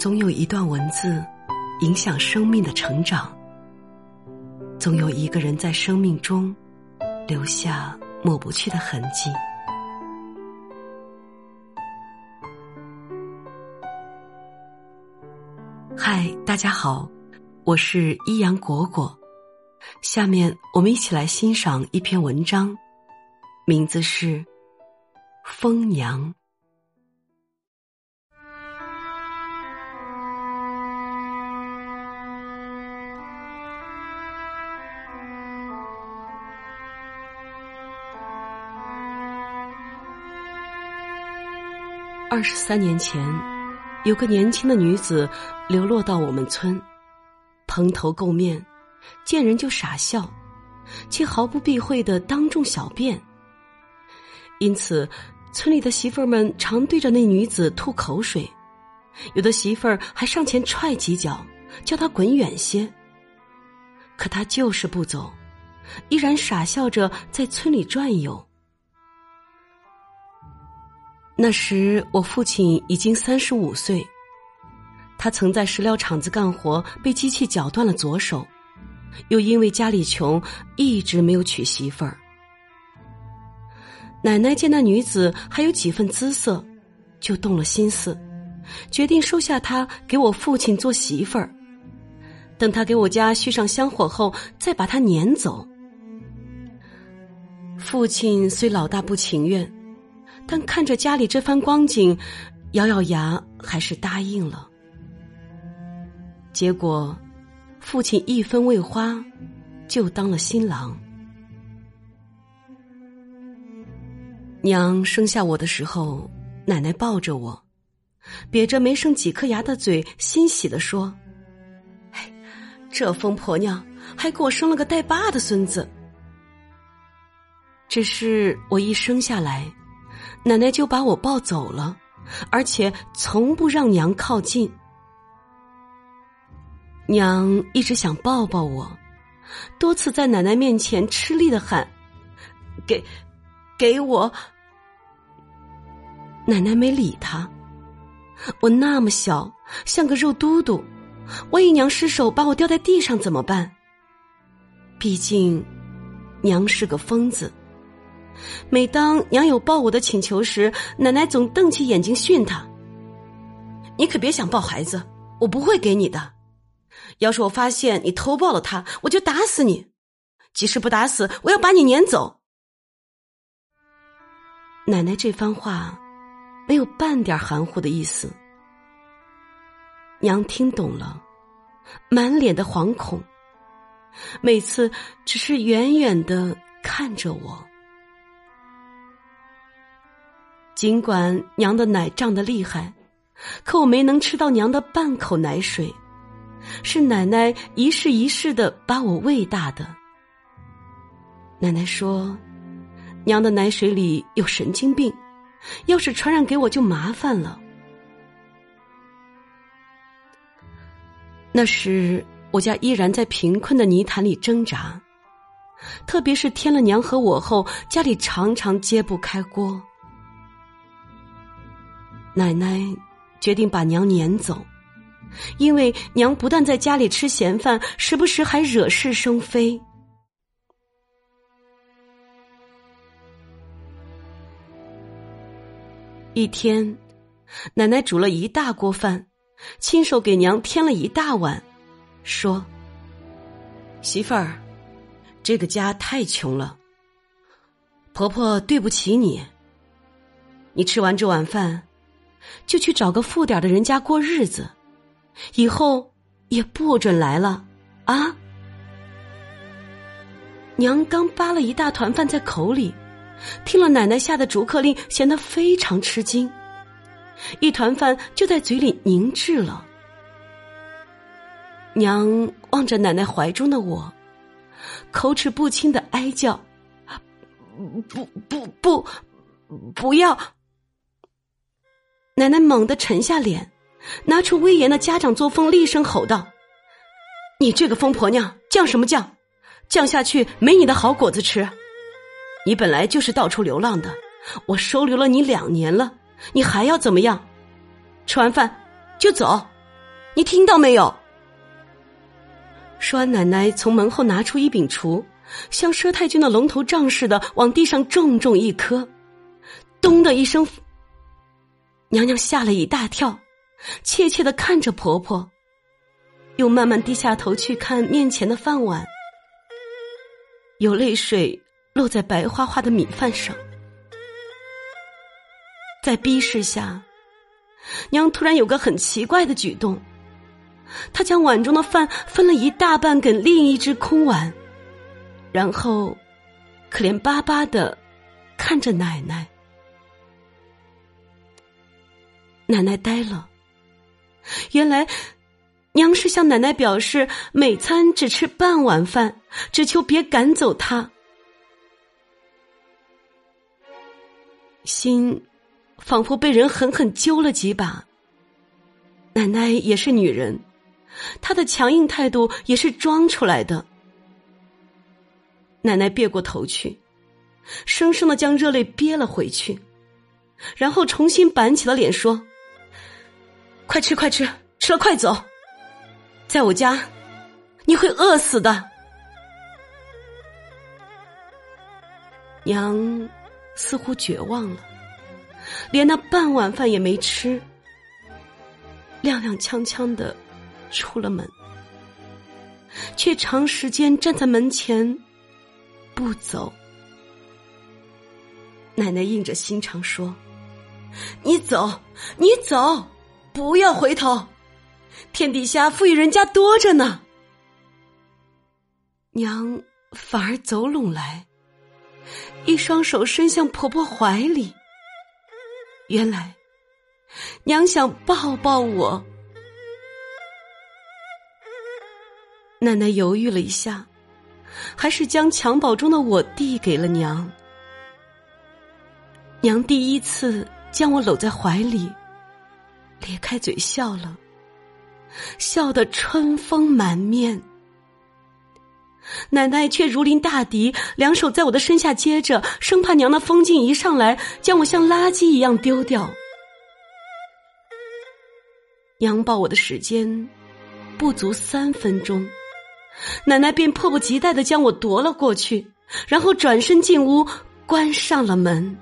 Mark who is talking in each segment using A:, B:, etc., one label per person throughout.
A: 总有一段文字影响生命的成长，总有一个人在生命中留下抹不去的痕迹。嗨，大家好，我是依阳果果。下面我们一起来欣赏一篇文章，名字是《风娘》。二十三年前，有个年轻的女子流落到我们村，蓬头垢面，见人就傻笑，却毫不避讳的当众小便。因此，村里的媳妇儿们常对着那女子吐口水，有的媳妇儿还上前踹几脚，叫她滚远些。可她就是不走，依然傻笑着在村里转悠。那时我父亲已经三十五岁，他曾在石料厂子干活，被机器绞断了左手，又因为家里穷，一直没有娶媳妇儿。奶奶见那女子还有几分姿色，就动了心思，决定收下她给我父亲做媳妇儿。等他给我家续上香火后，再把她撵走。父亲虽老大不情愿。但看着家里这番光景，咬咬牙还是答应了。结果，父亲一分未花，就当了新郎。娘生下我的时候，奶奶抱着我，瘪着没剩几颗牙的嘴，欣喜的说：“哎，这疯婆娘还给我生了个带把的孙子。”只是我一生下来。奶奶就把我抱走了，而且从不让娘靠近。娘一直想抱抱我，多次在奶奶面前吃力的喊：“给，给我。”奶奶没理他。我那么小，像个肉嘟嘟，万一娘失手把我掉在地上怎么办？毕竟，娘是个疯子。每当娘有抱我的请求时，奶奶总瞪起眼睛训他：“你可别想抱孩子，我不会给你的。要是我发现你偷抱了他，我就打死你。即使不打死，我要把你撵走。”奶奶这番话没有半点含糊的意思。娘听懂了，满脸的惶恐，每次只是远远的看着我。尽管娘的奶胀得厉害，可我没能吃到娘的半口奶水，是奶奶一世一世的把我喂大的。奶奶说，娘的奶水里有神经病，要是传染给我就麻烦了。那时我家依然在贫困的泥潭里挣扎，特别是添了娘和我后，家里常常揭不开锅。奶奶决定把娘撵走，因为娘不但在家里吃闲饭，时不时还惹是生非。一天，奶奶煮了一大锅饭，亲手给娘添了一大碗，说：“媳妇儿，这个家太穷了，婆婆对不起你。你吃完这碗饭。”就去找个富点的人家过日子，以后也不准来了啊！娘刚扒了一大团饭在口里，听了奶奶下的逐客令，显得非常吃惊，一团饭就在嘴里凝滞了。娘望着奶奶怀中的我，口齿不清的哀叫：“不不不，不要！”奶奶猛地沉下脸，拿出威严的家长作风，厉声吼道：“你这个疯婆娘，犟什么犟？犟下去没你的好果子吃！你本来就是到处流浪的，我收留了你两年了，你还要怎么样？吃完饭就走，你听到没有？”说完，奶奶从门后拿出一柄锄，像佘太君的龙头杖似的往地上重重一磕，咚的一声，娘娘吓了一大跳，怯怯的看着婆婆，又慢慢低下头去看面前的饭碗，有泪水落在白花花的米饭上。在逼视下，娘突然有个很奇怪的举动。她将碗中的饭分了一大半给另一只空碗，然后可怜巴巴的看着奶奶。奶奶呆了，原来娘是向奶奶表示每餐只吃半碗饭，只求别赶走她。心。仿佛被人狠狠揪了几把。奶奶也是女人，她的强硬态度也是装出来的。奶奶别过头去，生生的将热泪憋了回去，然后重新板起了脸说：“快吃快吃，吃了快走，在我家你会饿死的。”娘似乎绝望了。连那半碗饭也没吃，踉踉跄跄的出了门，却长时间站在门前不走。奶奶硬着心肠说：“你走，你走，不要回头，天底下富裕人家多着呢。”娘反而走拢来，一双手伸向婆婆怀里。原来，娘想抱抱我。奶奶犹豫了一下，还是将襁褓中的我递给了娘。娘第一次将我搂在怀里，咧开嘴笑了，笑得春风满面。奶奶却如临大敌，两手在我的身下接着，生怕娘的风劲一上来，将我像垃圾一样丢掉。娘抱我的时间不足三分钟，奶奶便迫不及待的将我夺了过去，然后转身进屋，关上了门。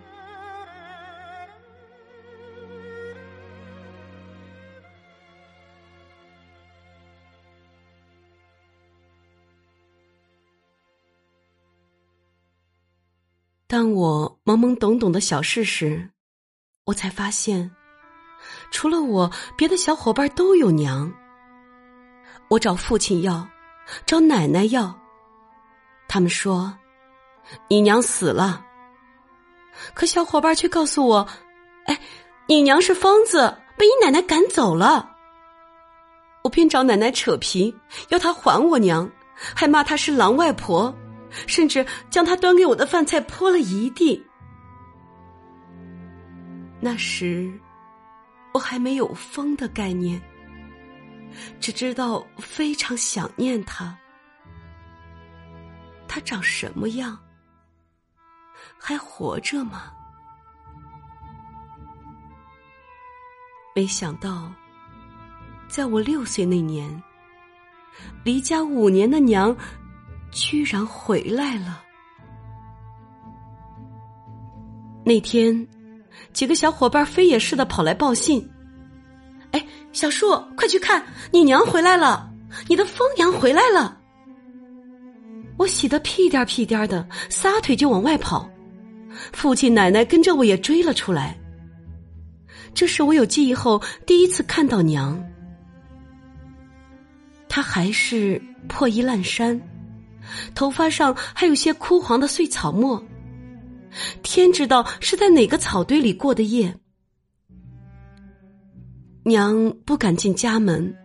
A: 当我懵懵懂懂的小事时，我才发现，除了我，别的小伙伴都有娘。我找父亲要，找奶奶要，他们说你娘死了。可小伙伴却告诉我，哎，你娘是疯子，被你奶奶赶走了。我便找奶奶扯皮，要她还我娘，还骂她是狼外婆。甚至将他端给我的饭菜泼了一地。那时，我还没有疯的概念，只知道非常想念他。他长什么样？还活着吗？没想到，在我六岁那年，离家五年的娘。居然回来了！那天，几个小伙伴飞也似的跑来报信：“哎，小树，快去看，你娘回来了！你的疯娘回来了！”我喜得屁颠屁颠的，撒腿就往外跑。父亲、奶奶跟着我也追了出来。这是我有记忆后第一次看到娘，她还是破衣烂衫。头发上还有些枯黄的碎草末，天知道是在哪个草堆里过的夜。娘不敢进家门，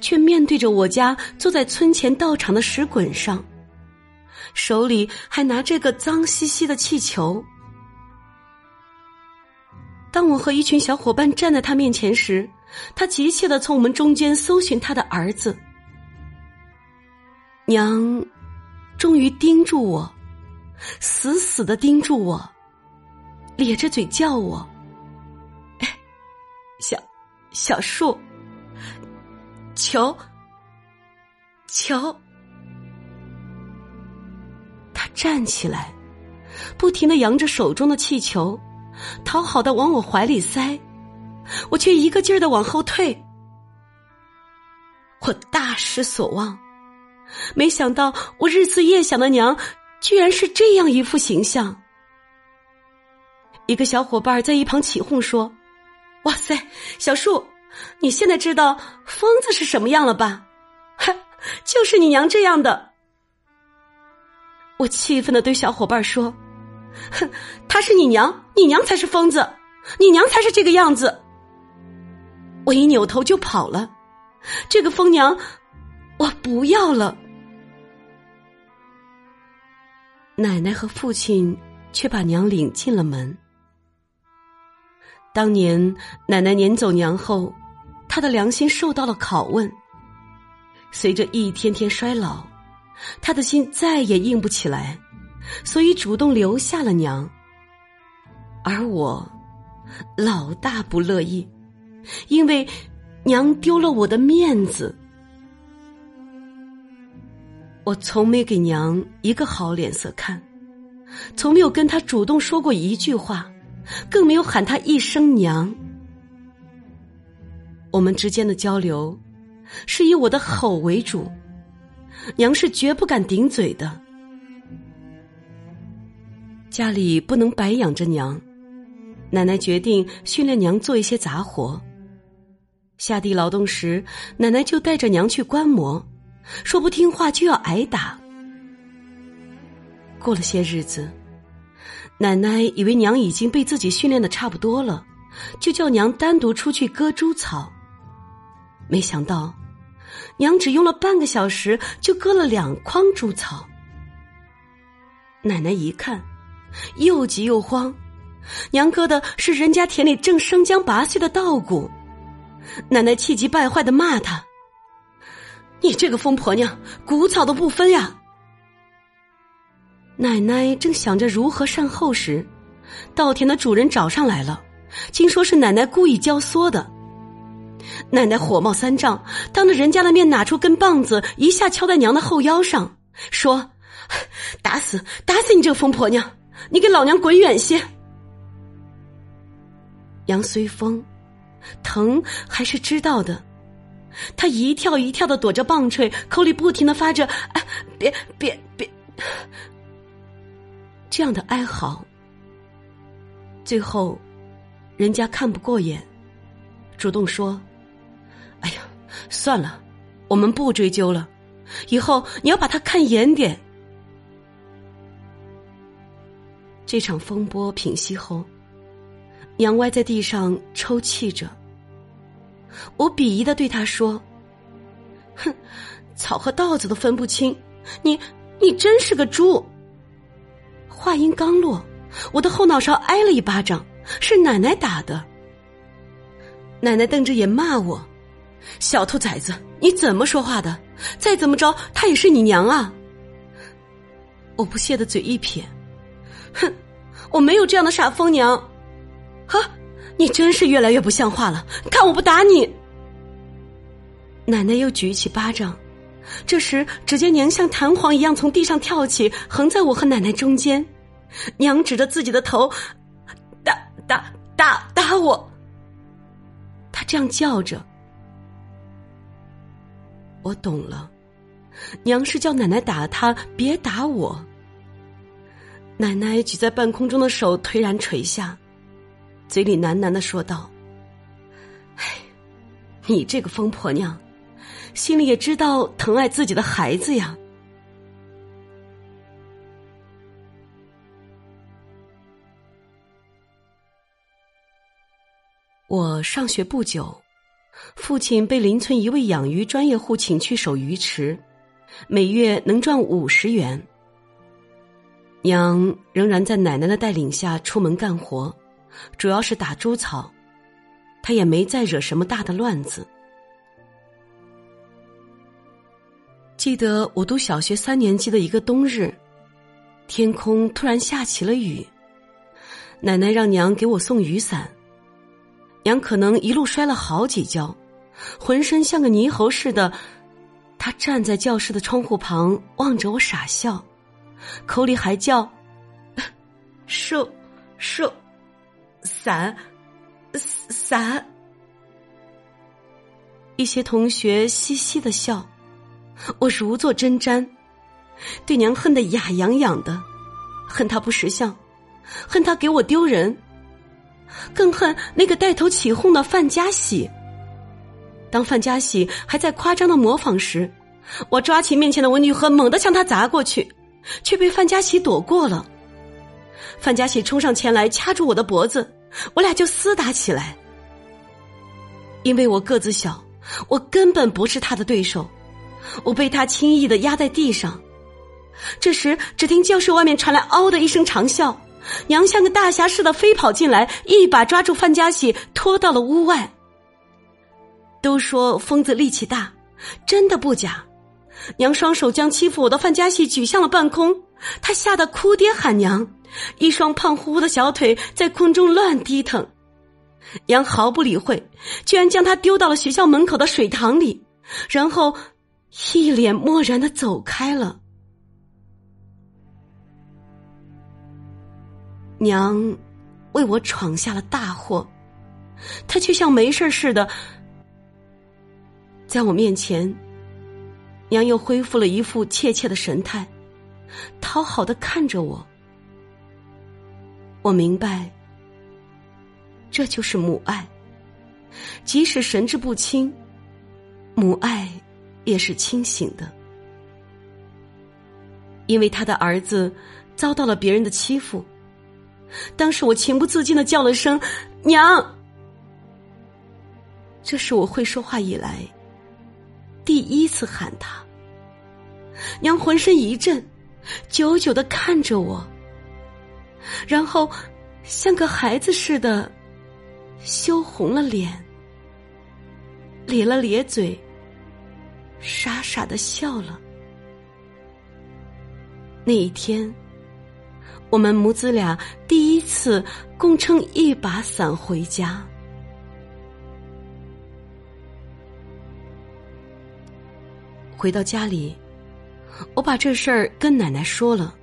A: 却面对着我家，坐在村前道场的石滚上，手里还拿着个脏兮兮的气球。当我和一群小伙伴站在他面前时，他急切的从我们中间搜寻他的儿子。娘。终于盯住我，死死的盯住我，咧着嘴叫我：“小，小树，求，求！他站起来，不停的扬着手中的气球，讨好的往我怀里塞，我却一个劲儿的往后退。我大失所望，没想到我日思夜想的娘，居然是这样一副形象。一个小伙伴在一旁起哄说：“哇塞，小树，你现在知道疯子是什么样了吧？哈，就是你娘这样的。”我气愤的对小伙伴说：“哼，她是你娘，你娘才是疯子，你娘才是这个样子。”我一扭头就跑了，这个疯娘，我不要了。奶奶和父亲却把娘领进了门。当年奶奶撵走娘后，她的良心受到了拷问。随着一天天衰老，她的心再也硬不起来，所以主动留下了娘。而我老大不乐意，因为娘丢了我的面子。我从没给娘一个好脸色看，从没有跟她主动说过一句话。更没有喊她一声娘。我们之间的交流是以我的吼为主，娘是绝不敢顶嘴的。家里不能白养着娘，奶奶决定训练娘做一些杂活。下地劳动时，奶奶就带着娘去观摩，说不听话就要挨打。过了些日子。奶奶以为娘已经被自己训练的差不多了，就叫娘单独出去割猪草。没想到，娘只用了半个小时就割了两筐猪草。奶奶一看，又急又慌，娘割的是人家田里正生姜拔穗的稻谷。奶奶气急败坏的骂她：“你这个疯婆娘，谷草都不分呀！”奶奶正想着如何善后时，稻田的主人找上来了，听说是奶奶故意教唆的。奶奶火冒三丈，当着人家的面拿出根棒子，一下敲在娘的后腰上，说：“ 打死，打死你这个疯婆娘！你给老娘滚远些！”杨随风，疼还是知道的，他一跳一跳的躲着棒槌，口里不停的发着：“哎，别别别！”这样的哀嚎，最后，人家看不过眼，主动说：“哎呀，算了，我们不追究了。以后你要把他看严点。”这场风波平息后，娘歪在地上抽泣着。我鄙夷的对他说：“哼，草和稻子都分不清，你你真是个猪。”话音刚落，我的后脑勺挨了一巴掌，是奶奶打的。奶奶瞪着眼骂我：“小兔崽子，你怎么说话的？再怎么着，她也是你娘啊！”我不屑的嘴一撇：“哼，我没有这样的傻疯娘。”呵，你真是越来越不像话了！看我不打你！奶奶又举起巴掌。这时，只见娘像弹簧一样从地上跳起，横在我和奶奶中间。娘指着自己的头，打打打打我。她这样叫着。我懂了，娘是叫奶奶打她，别打我。奶奶举在半空中的手颓然垂下，嘴里喃喃的说道：“哎，你这个疯婆娘！”心里也知道疼爱自己的孩子呀。我上学不久，父亲被邻村一位养鱼专业户请去守鱼池，每月能赚五十元。娘仍然在奶奶的带领下出门干活，主要是打猪草，他也没再惹什么大的乱子。记得我读小学三年级的一个冬日，天空突然下起了雨。奶奶让娘给我送雨伞，娘可能一路摔了好几跤，浑身像个泥猴似的。他站在教室的窗户旁，望着我傻笑，口里还叫：“ 瘦，瘦，伞，伞。”一些同学嘻嘻的笑，我如坐针毡，对娘恨得牙痒痒的，恨他不识相，恨他给我丢人，更恨那个带头起哄的范家喜。当范家喜还在夸张的模仿时，我抓起面前的文具盒，猛地向他砸过去，却被范家喜躲过了。范家喜冲上前来，掐住我的脖子，我俩就厮打起来。因为我个子小，我根本不是他的对手，我被他轻易的压在地上。这时，只听教室外面传来“嗷”的一声长啸，娘像个大侠似的飞跑进来，一把抓住范家喜，拖到了屋外。都说疯子力气大，真的不假。娘双手将欺负我的范家喜举向了半空，他吓得哭爹喊娘，一双胖乎乎的小腿在空中乱低腾。娘毫不理会，居然将他丢到了学校门口的水塘里，然后一脸漠然的走开了。娘为我闯下了大祸，他却像没事似的。在我面前，娘又恢复了一副怯怯的神态，讨好的看着我。我明白，这就是母爱。即使神志不清，母爱也是清醒的。因为他的儿子遭到了别人的欺负，当时我情不自禁的叫了声“娘”，这是我会说话以来。第一次喊他，娘浑身一震，久久的看着我，然后像个孩子似的羞红了脸，咧了咧嘴，傻傻的笑了。那一天，我们母子俩第一次共撑一把伞回家。回到家里，我把这事儿跟奶奶说了，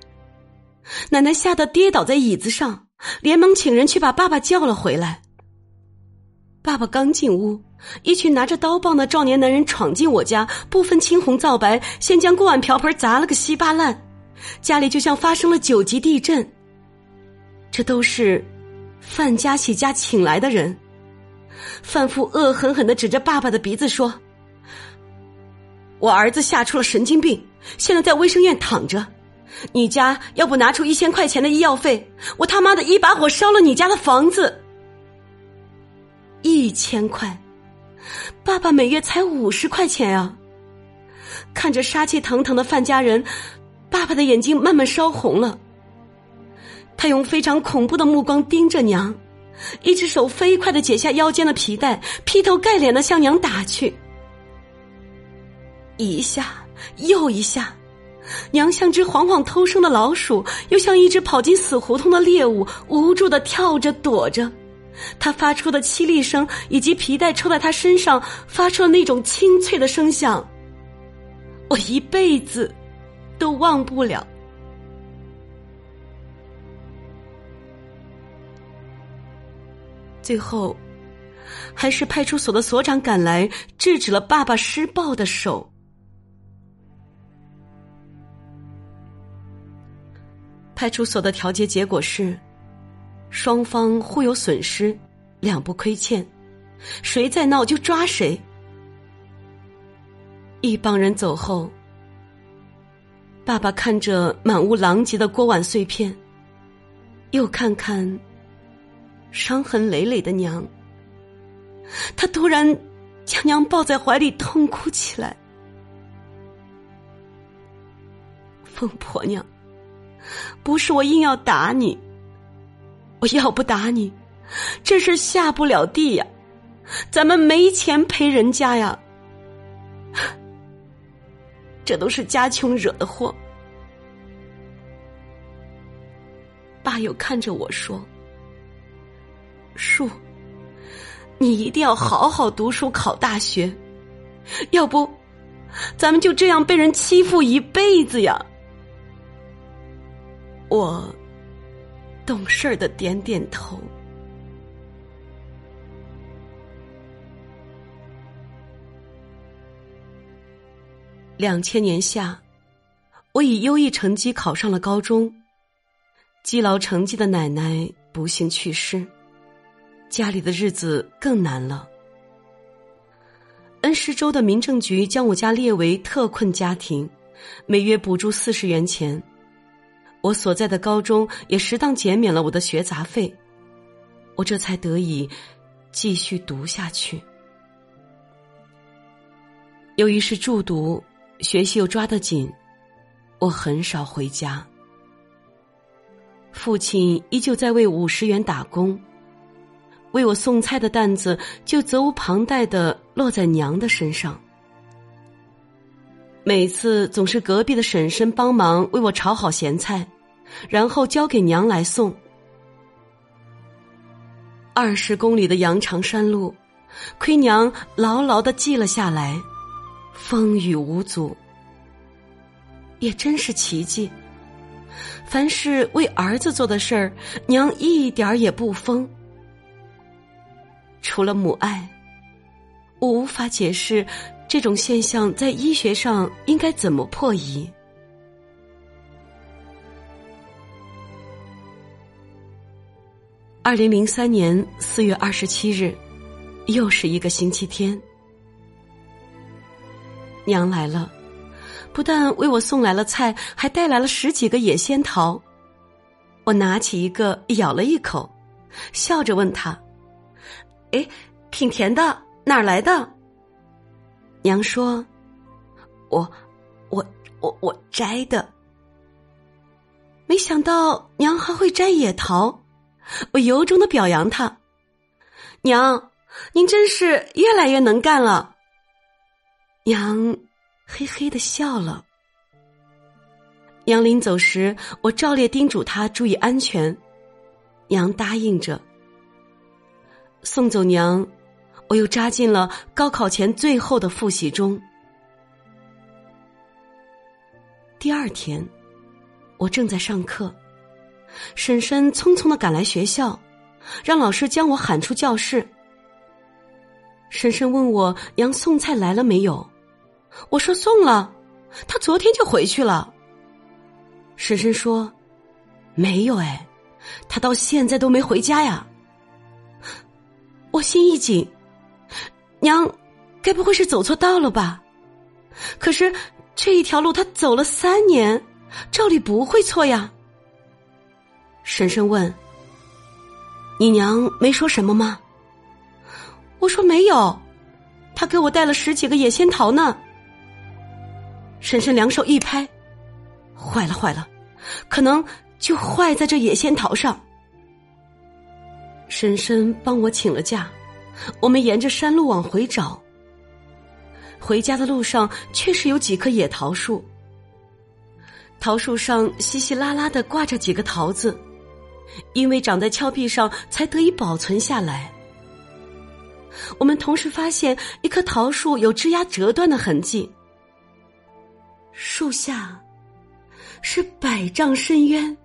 A: 奶奶吓得跌倒在椅子上，连忙请人去把爸爸叫了回来。爸爸刚进屋，一群拿着刀棒的壮年男人闯进我家，不分青红皂白，先将锅碗瓢盆砸了个稀巴烂，家里就像发生了九级地震。这都是范家喜家请来的人。范父恶狠狠的指着爸爸的鼻子说。我儿子吓出了神经病，现在在卫生院躺着。你家要不拿出一千块钱的医药费，我他妈的一把火烧了你家的房子。一千块，爸爸每月才五十块钱啊！看着杀气腾腾的范家人，爸爸的眼睛慢慢烧红了。他用非常恐怖的目光盯着娘，一只手飞快的解下腰间的皮带，劈头盖脸的向娘打去。一下又一下，娘像只惶惶偷生的老鼠，又像一只跑进死胡同的猎物，无助的跳着躲着。他发出的凄厉声，以及皮带抽在他身上发出的那种清脆的声响，我一辈子都忘不了。最后，还是派出所的所长赶来，制止了爸爸施暴的手。派出所的调解结果是，双方互有损失，两不亏欠，谁再闹就抓谁。一帮人走后，爸爸看着满屋狼藉的锅碗碎片，又看看伤痕累累的娘，他突然将娘抱在怀里痛哭起来，疯婆娘。不是我硬要打你，我要不打你，这事下不了地呀，咱们没钱赔人家呀，这都是家穷惹的祸。爸又看着我说：“树，你一定要好好读书，考大学，要不，咱们就这样被人欺负一辈子呀！我懂事儿的点点头。两千年夏，我以优异成绩考上了高中。积劳成疾的奶奶不幸去世，家里的日子更难了。恩施州的民政局将我家列为特困家庭，每月补助四十元钱。我所在的高中也适当减免了我的学杂费，我这才得以继续读下去。由于是住读。学习又抓得紧，我很少回家。父亲依旧在为五十元打工，为我送菜的担子就责无旁贷的落在娘的身上。每次总是隔壁的婶婶帮忙为我炒好咸菜，然后交给娘来送。二十公里的羊肠山路，亏娘牢牢的记了下来。风雨无阻，也真是奇迹。凡是为儿子做的事儿，娘一点儿也不疯。除了母爱，我无法解释这种现象在医学上应该怎么破译。二零零三年四月二十七日，又是一个星期天。娘来了，不但为我送来了菜，还带来了十几个野仙桃。我拿起一个咬了一口，笑着问他：“哎，挺甜的，哪儿来的？”娘说：“我，我，我，我摘的。”没想到娘还会摘野桃，我由衷的表扬他：“娘，您真是越来越能干了。”娘嘿嘿的笑了。娘临走时，我照例叮嘱她注意安全，娘答应着。送走娘，我又扎进了高考前最后的复习中。第二天，我正在上课，婶婶匆匆的赶来学校，让老师将我喊出教室。婶婶问我娘送菜来了没有。我说送了，她昨天就回去了。婶婶说：“没有哎，她到现在都没回家呀。”我心一紧，娘，该不会是走错道了吧？可是这一条路她走了三年，照理不会错呀。婶婶问：“你娘没说什么吗？”我说：“没有，她给我带了十几个野仙桃呢。”婶婶两手一拍，坏了坏了，可能就坏在这野仙桃上。婶婶帮我请了假，我们沿着山路往回找。回家的路上确实有几棵野桃树，桃树上稀稀拉拉的挂着几个桃子，因为长在峭壁上，才得以保存下来。我们同时发现一棵桃树有枝丫折断的痕迹。树下是百丈深渊。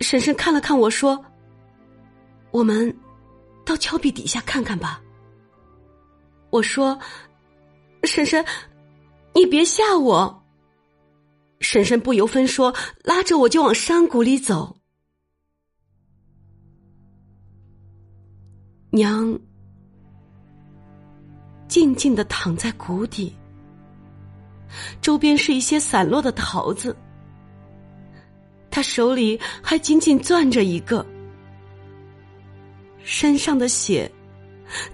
A: 婶婶看了看我说：“我们到峭壁底下看看吧。”我说：“婶婶，你别吓我。”婶婶不由分说，拉着我就往山谷里走。娘静静的躺在谷底。周边是一些散落的桃子，他手里还紧紧攥着一个，身上的血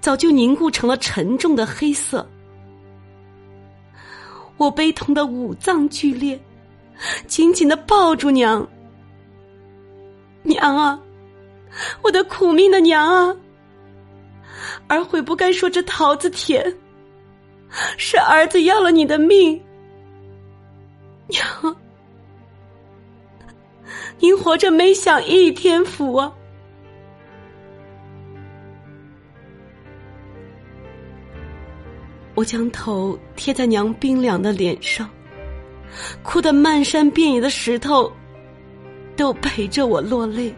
A: 早就凝固成了沉重的黑色。我悲痛的五脏俱裂，紧紧的抱住娘。娘啊，我的苦命的娘啊！儿悔不该说这桃子甜，是儿子要了你的命。娘。您活着没享一天福啊。我将头贴在娘冰凉的脸上，哭的漫山遍野的石头都陪着我落泪。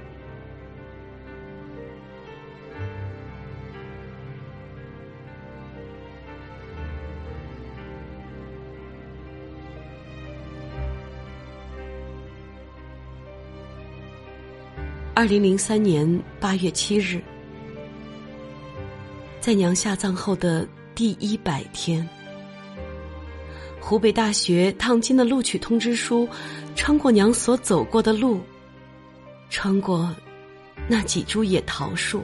A: 二零零三年八月七日，在娘下葬后的第一百天，湖北大学烫金的录取通知书，穿过娘所走过的路，穿过那几株野桃树，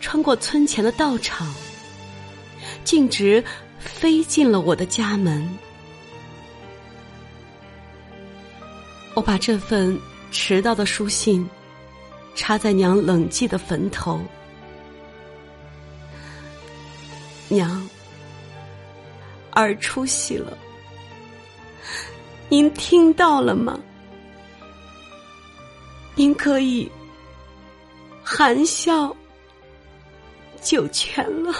A: 穿过村前的道场，径直飞进了我的家门。我把这份。迟到的书信，插在娘冷寂的坟头。娘，儿出息了，您听到了吗？您可以含笑九泉了。